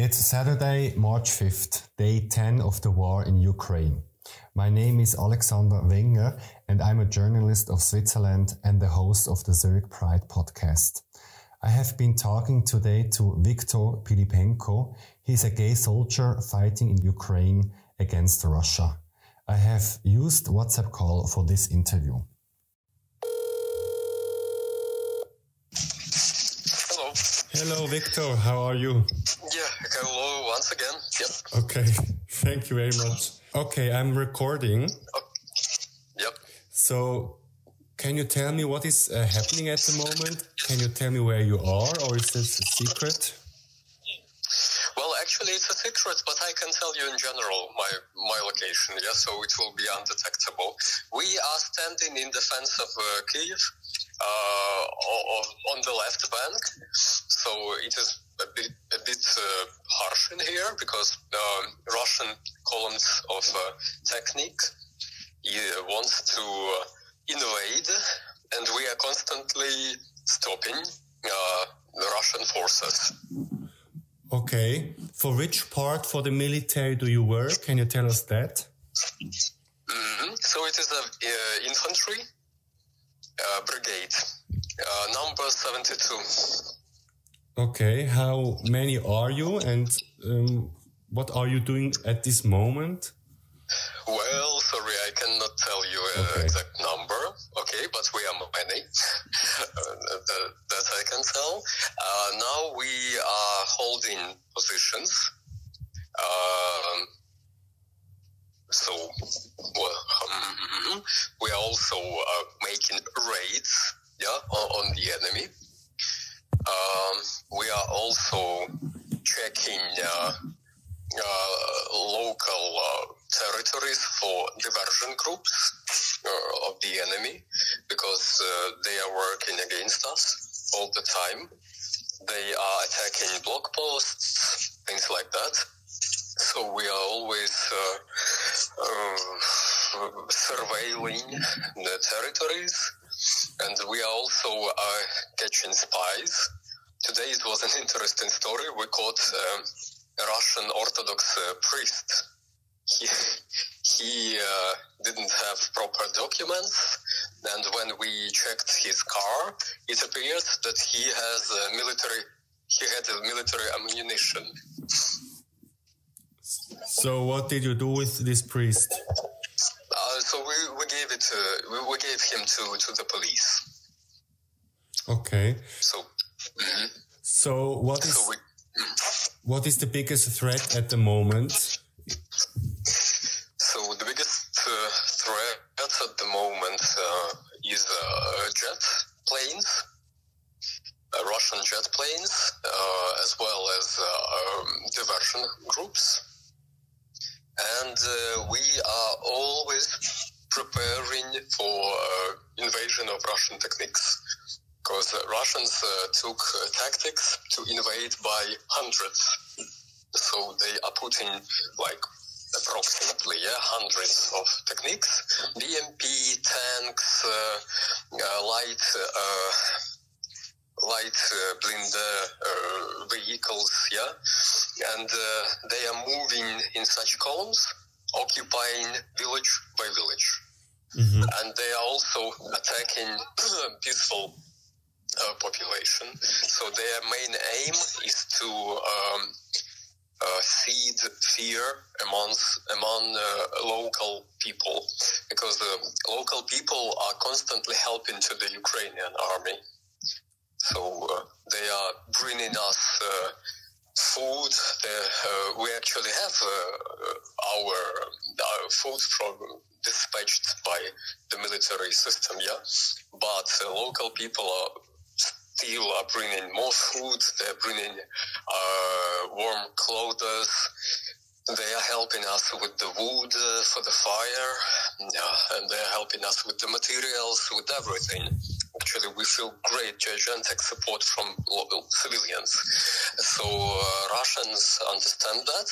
It's Saturday, March 5th, day 10 of the war in Ukraine. My name is Alexander Wenger and I'm a journalist of Switzerland and the host of the Zurich Pride podcast. I have been talking today to Viktor Pylypenko. He's a gay soldier fighting in Ukraine against Russia. I have used WhatsApp call for this interview. Hello. Viktor. How are you? Yeah, hello once again. Yep. Okay. Thank you very much. Okay, I'm recording. Oh, yep. So, can you tell me what is uh, happening at the moment? Can you tell me where you are, or is this a secret? Well, actually, it's a secret, but I can tell you in general my my location. Yeah, so it will be undetectable. We are standing in defense of uh, Kiev uh, on the left bank, so it is a bit a bit uh, harsh in here because um, Russian columns of uh, technique wants to uh, invade, and we are constantly stopping uh, the Russian forces. Okay. For which part for the military do you work? Can you tell us that? Mm-hmm. So it is the uh, infantry uh, brigade, uh, number 72. Okay. How many are you and um, what are you doing at this moment? Well, sorry, I cannot tell you an okay. exact number. Okay, but we are many. that, that, I can tell. Uh, now we are holding positions. Um, so, um, we are also uh, making raids, yeah, on, on the enemy. Um, we are also checking uh, uh, local uh, territories for diversion groups uh, of the enemy because uh, they are working against us all the time. They are attacking block posts, things like that. So we are always uh surveilling the territories, and we are also uh, catching spies. Today it was an interesting story. We caught um, a Russian Orthodox uh, priest he he uh, didn't have proper documents, and when we checked his car, it appears that he has military he had military ammunition. So, what did you do with this priest? Uh, so we, we gave it uh, we, we gave him to to the police. Okay. So. Mm-hmm. So what is so we, what is the biggest threat at the moment? So the biggest uh, threat at the moment uh, is uh, jet planes, uh, Russian jet planes, uh, as well as uh, um, diversion groups. And uh, we are always preparing for uh, invasion of Russian techniques because uh, Russians took tactics to invade by hundreds. So they are putting like approximately yeah, hundreds of techniques BMP, tanks, uh, uh, light. Uh, light uh, vehicles, yeah, and they are moving in such columns, occupying village by village, mm-hmm. and they are also attacking peaceful uh, population. So their main aim is to um, uh, seed fear amongst among uh, local people because the local people are constantly helping to the Ukrainian army. So uh, they are bringing us uh, food. Uh, we actually have uh, our, our, food from dispatched by the military system, yeah. But local people are still are bringing more food. They're bringing uh, warm clothes. They are helping us with the wood uh, for the fire, yeah, and they're helping us with the materials, with everything. Actually, we feel great, gigantic support from local civilians. So uh, Russians understand that,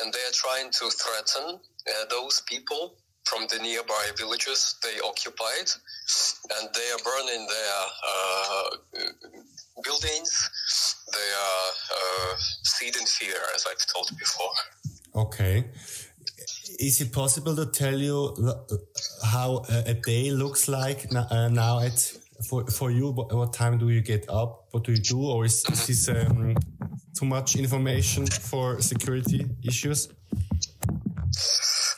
and they are trying to threaten uh, those people from the nearby villages they occupied, and they are burning their uh, buildings. They are uh, seed in fear, as I've told before. Okay. Is it possible to tell you how a day looks like now at for for you? What time do you get up? What do you do, or is, is this um, too much information for security issues?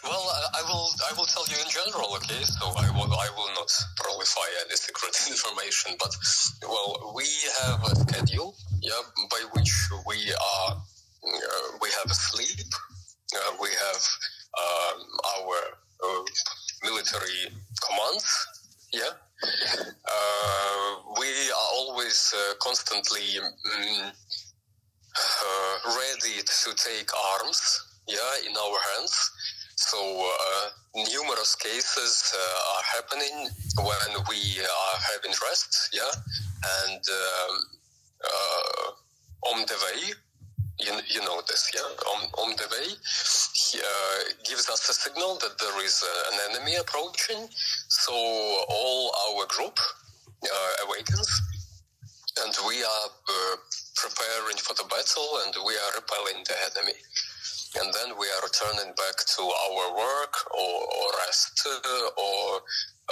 Well, I will I will tell you in general, okay? So I will I will not prolify any secret information, but well, we have a schedule, yeah, by which we are uh, we have sleep, uh, we have um, our uh, military commands, yeah. Uh, we are always uh, constantly um, ready to take arms, yeah, in our hands. So uh, numerous cases uh, are happening when we are having rest, yeah, and um, uh, on the way, you, you know this, yeah, on, on the way, he uh, gives us a signal that there is uh, an enemy approaching. So all our group uh, awakens, and we are preparing for the battle, and we are repelling the enemy and then we are returning back to our work or, or rest uh, or,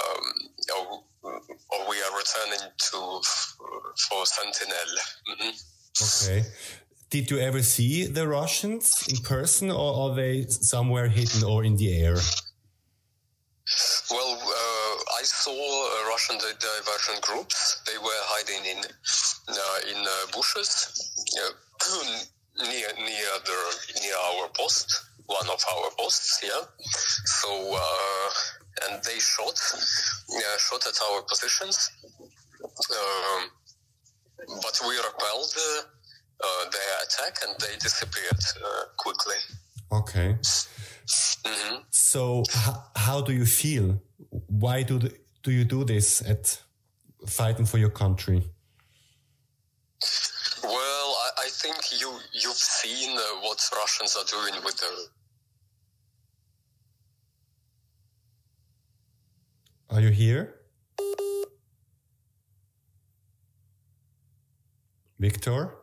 um, or, or we are returning to for Sentinel. Mm-hmm. Okay. Did you ever see the Russians in person, or are they somewhere hidden or in the air? Well, uh, I saw uh, Russian diversion groups. They were hiding in uh, in uh, bushes near near the near our post, one of our posts. Yeah. So uh, and they shot, shot at our positions. Um, but we repelled uh, uh, their attack and they disappeared uh, quickly. Okay. Mm-hmm. So, h- how do you feel? Why do the, do you do this at fighting for your country? Well, I, I think you you've seen uh, what Russians are doing with their. Are you here? Viktor?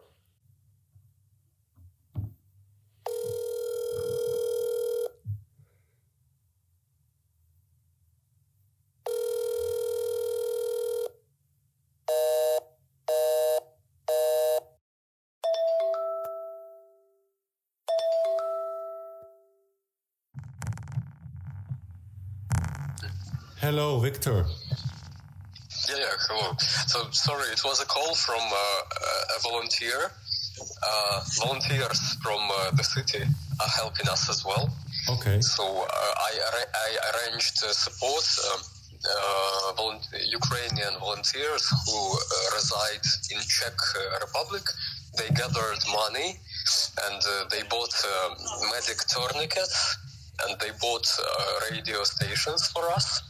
Hello, Viktor. Yeah, yeah, hello. So, sorry, it was a call from uh, a volunteer. Uh, volunteers from uh, the city are helping us as well. Okay. So, uh, I, I arranged support. Um, uh, Ukrainian volunteers who uh, reside in Czech Republic. They gathered money and they bought medic tourniquets and they bought radio stations for us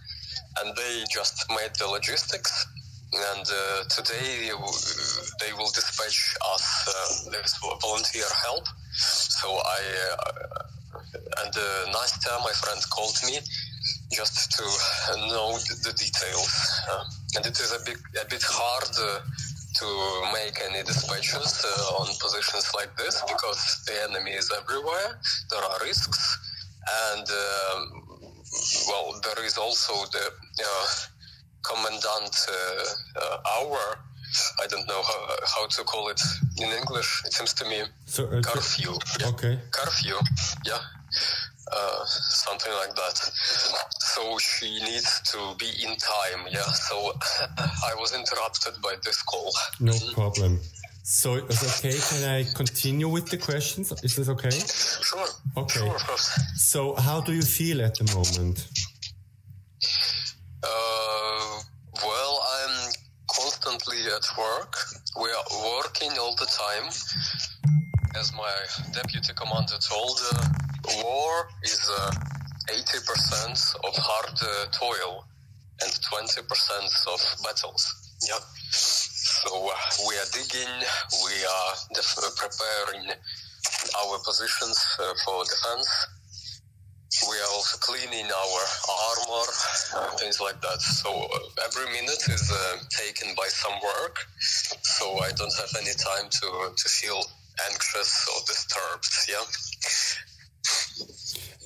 and they just made the logistics. And uh, today they will dispatch us uh, this volunteer help. So I uh, and uh, Nastya, my friend, called me just to know the details. Uh, and it is a bit a bit hard uh, to make any dispatches uh, on positions like this because the enemy is everywhere. There are risks, and um, well, there is also the uh, commandant uh, uh, hour. I don't know how, how, to call it in English. It seems to me so, uh, curfew. Yeah. Okay. Curfew. Yeah. Uh, something like that. So she needs to be in time. Yeah. So I was interrupted by this call. No problem. So it's okay. Can I continue with the questions? Is this okay? Sure. Okay. Sure, of course. So how do you feel at the moment? Uh, well, I'm constantly at work. We are working all the time. As my deputy commander told, uh, war is uh, 80% of hard uh, toil and 20% of battles. Yeah. So uh, we are digging, we are def- preparing our positions uh, for defense. We are also cleaning our armor, uh, things like that. So uh, every minute is uh, taken by some work. so I don't have any time to to feel anxious or disturbed. Yeah.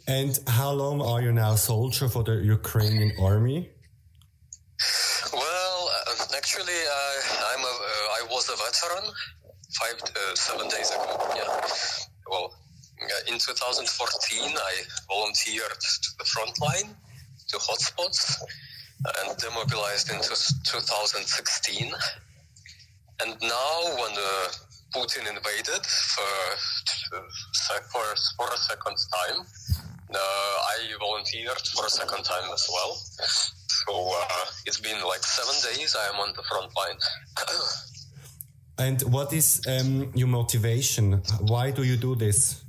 And how long are you now soldier for the Ukrainian army? Well, uh, actually, I, I'm a, uh, I was a veteran five uh, seven days ago. Yeah. Well, in 2014, I volunteered to the front line, to hotspots, and demobilized in 2016. And now, when uh, Putin invaded for, for, for a second time, uh, I volunteered for a second time as well. So uh, it's been like seven days I am on the front line. and what is um, your motivation? Why do you do this?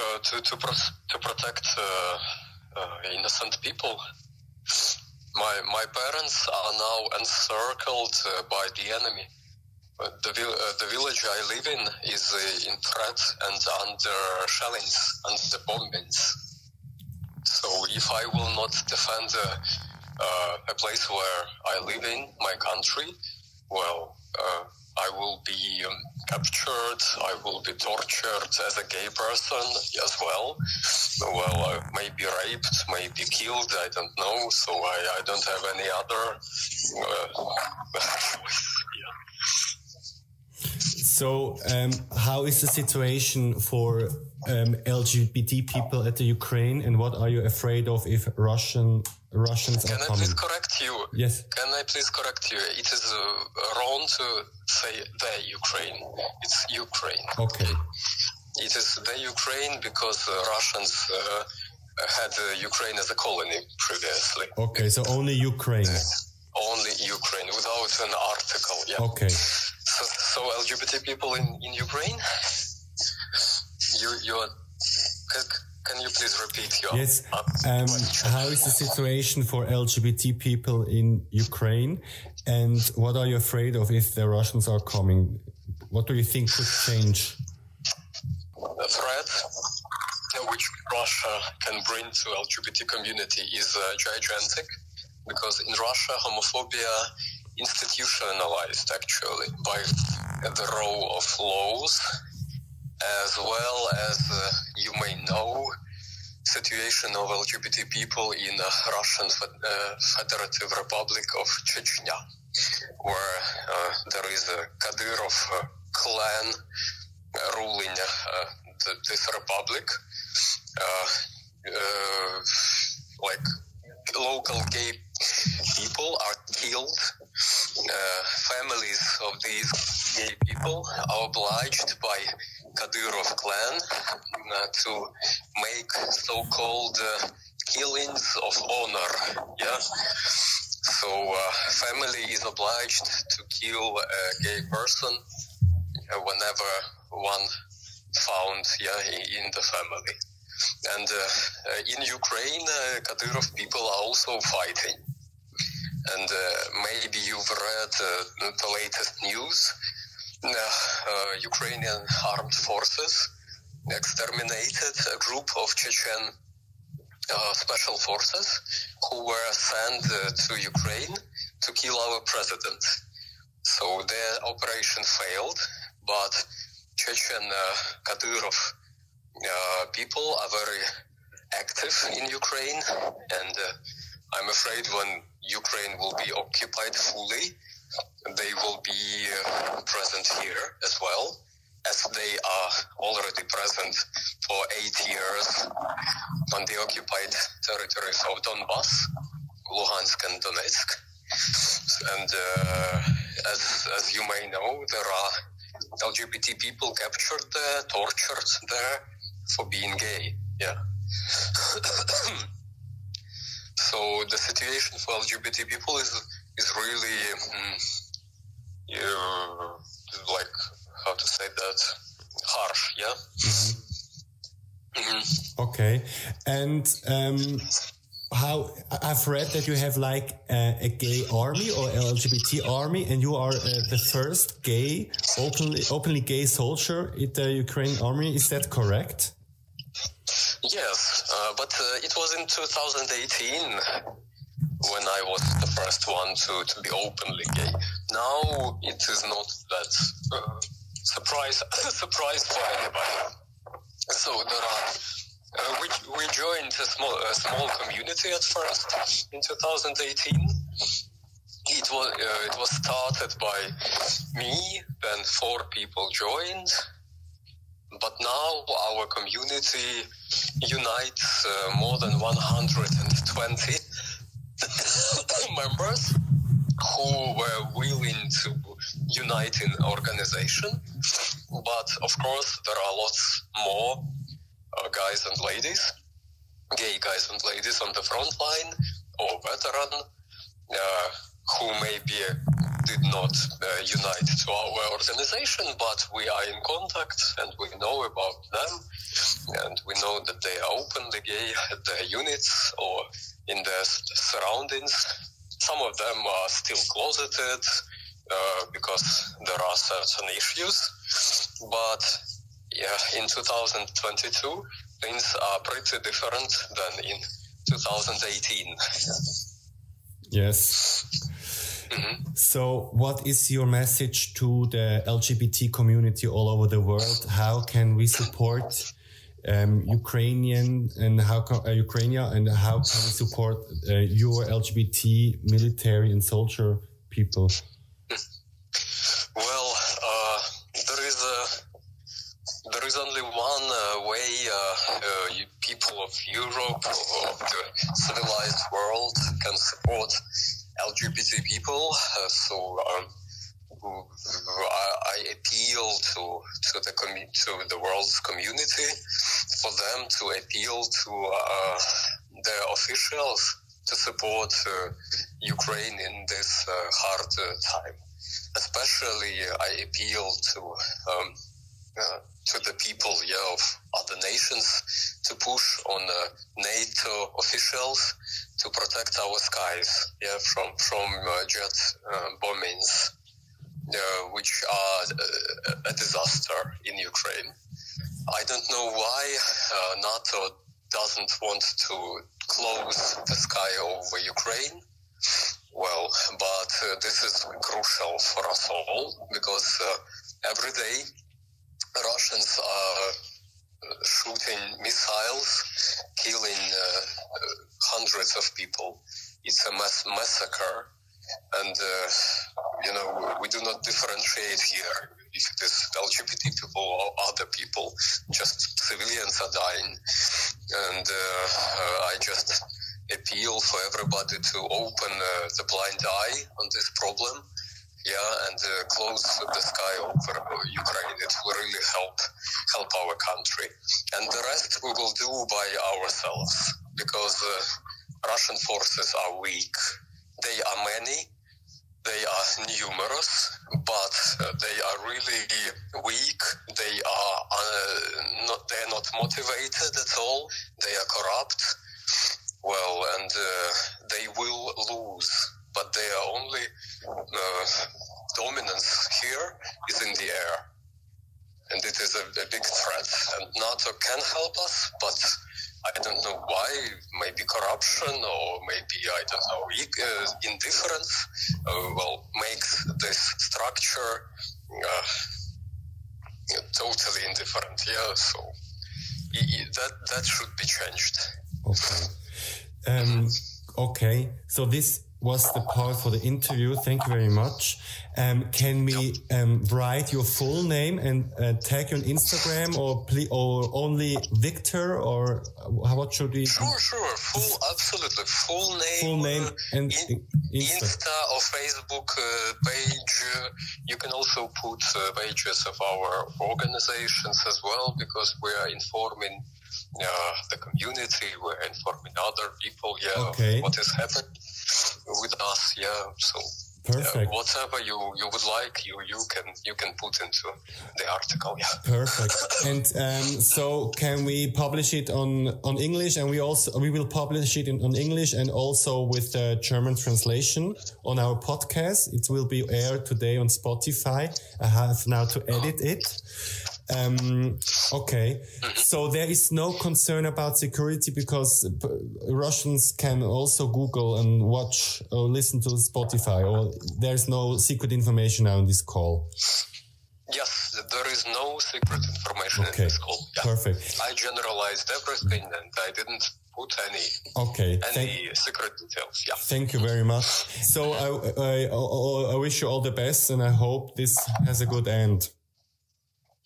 Uh, to to, pro to protect innocent people. My my parents are now encircled by the enemy the, uh, the village I live in is uh, in threat and under shellings and the bombings. So if I will not defend uh, uh, a place where I live in, my country, well, uh, I will be um, captured, I will be tortured as a gay person as well. Well, I may be raped, may be killed, I don't know, so I, I don't have any other yeah. So, um, how is the situation for um, LGBT people at the Ukraine, and what are you afraid of if Russian Russians Can are coming? Can I please correct? Yes. Can I please correct you? It is uh, wrong to say the Ukraine. It's Ukraine. Okay. It is the Ukraine because uh, Russians uh, had uh, Ukraine as a colony previously. Okay, so only Ukraine. Only Ukraine without an article. Yeah. Okay. So, so LGBT people in, in Ukraine, you you are, can you please repeat your yes? Um, how is the situation for LGBT people in Ukraine, and what are you afraid of if the Russians are coming? What do you think could change? The threat which Russia can bring to LGBT community is uh, gigantic because in Russia homophobia institutionalized actually by the role of laws as well as uh, you may know situation of LGBT people in the Russian uh, Federative Republic of Chechnya where uh, there is a Kadyrov uh, clan uh, ruling uh, the, this republic like local gay people are killed. Uh, families of these gay people are obliged by Kadyrov clan uh, to make so-called uh, killings of honor. Yeah. So uh, family is obliged to kill a gay person whenever one found yeah in the family. And uh, in Ukraine, uh, Kadyrov people are also fighting. And uh, maybe you've read the latest news. Ukrainian armed forces exterminated a group of Chechen uh, special forces who were sent uh, to Ukraine to kill our president. So their operation failed, but Chechen uh, Kadyrov uh, people are very active in Ukraine, and uh, I'm afraid when Ukraine will be occupied fully, they will be uh, present here as well, as they are already present for eight years on the occupied territories of Donbass, Luhansk, and Donetsk. And uh, as, as you may know, there are LGBT people captured there, tortured there, for being gay. Yeah. so the situation for LGBT people is is really mm, like how to say that harsh. Yeah. Mm-hmm. Mm-hmm. Okay, and um, how I've read that you have like a, a, gay army or LGBT army, and you are uh, the first gay, openly openly gay soldier in the Ukrainian army. Is that correct? Yes, uh, but uh, it was in 2018 when I was the first one to, to be openly gay. now it is not that uh, surprise surprise for anybody. So there are. Uh, we, we joined a small a small community at first in 2018. It was uh, it was started by me. Then four people joined, but now our community unites uh, more than 120 members who were willing to unite in organization. But of course, there are lots more uh, guys and ladies, gay guys and ladies on the front line or veteran uh, who maybe did not uh, unite to our organization, but we are in contact and we know about them and we know that they are openly gay at their units or in their surroundings. Some of them are still closeted uh, because there are certain issues, but yeah, in 2022 things are pretty different than in 2018. Yes. Mm-hmm. So, what is your message to the LGBT community all over the world? How can we support um, Ukrainian and how can, uh, Ukraine and how can we support uh, your LGBT military and soldier people? Well, uh, there is a there is only one uh, way uh, uh, people of Europe or the civilized world can support LGBT people. so. Um, I appeal to to the to the world's community for them to appeal to uh, their officials to support uh, Ukraine in this uh, hard time. Especially, I appeal to um, uh, to the people yeah, of other nations to push on uh, NATO officials to protect our skies yeah, from from uh, jet bombings uh, which are uh, a disaster in Ukraine. I don't know why uh, NATO doesn't want to close the sky over Ukraine. Well, but uh, this is crucial for us all because uh, every day Russians are uh, shooting missiles, killing hundreds of people. It's a mass massacre and uh, you know we do not differentiate here if it is LGBT people or other people. Just civilians are dying, and uh, uh, I just appeal for everybody to open uh, the blind eye on this problem. Yeah, and uh, close the sky over Ukraine. It will really help help our country, and the rest we will do by ourselves because uh, Russian forces are weak they are many, they are numerous, but they are really weak. They are uh, not. They are not motivated at all. They are corrupt. Well, and uh, they will lose. But they are only uh, dominance here is in the air, and it is a, a big threat. And NATO can help us, but I don't know why, maybe corruption or maybe, I don't know, uh, indifference uh, will make this structure uh, totally indifferent. Yeah, so that, that should be changed. Okay. Um, okay, so this was the part for the interview. Thank you very much. Um, can we um, write your full name and uh, tag you on Instagram or or only Viktor or what should we? Sure, sure. Full, absolutely. Full name. Full name and in, Insta. Insta. or Facebook uh, page. Uh, you can also put uh, pages of our organizations as well because we are informing uh, the community, we're informing other people, yeah, okay. what is happening with us, yeah. So Perfect. Yeah, whatever you, you would like, you you can you can put into the article. Yeah. Perfect. and um, so, can we publish it on on English? And we also we will publish it in, on English and also with the German translation on our podcast. It will be aired today on Spotify. I have now to edit it. Um, Okay. So there is no concern about security because Russians can also Google and watch or listen to Spotify or there's no secret information now in this call. Yes, there is no secret information Okay. in this call. Yeah. Perfect. I generalized everything and I didn't put any Okay. any Thank, secret details. Yeah. thank you very much. So I, I, I, I wish you all the best and I hope this has a good end.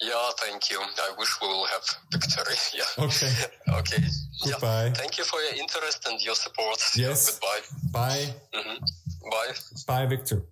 Yeah, thank you. I wish we will have victory. Yeah. Okay. okay. Goodbye. Yeah. Thank you for your interest and your support. Yes. Yeah, goodbye. Bye. hmm Bye. Bye, Viktor.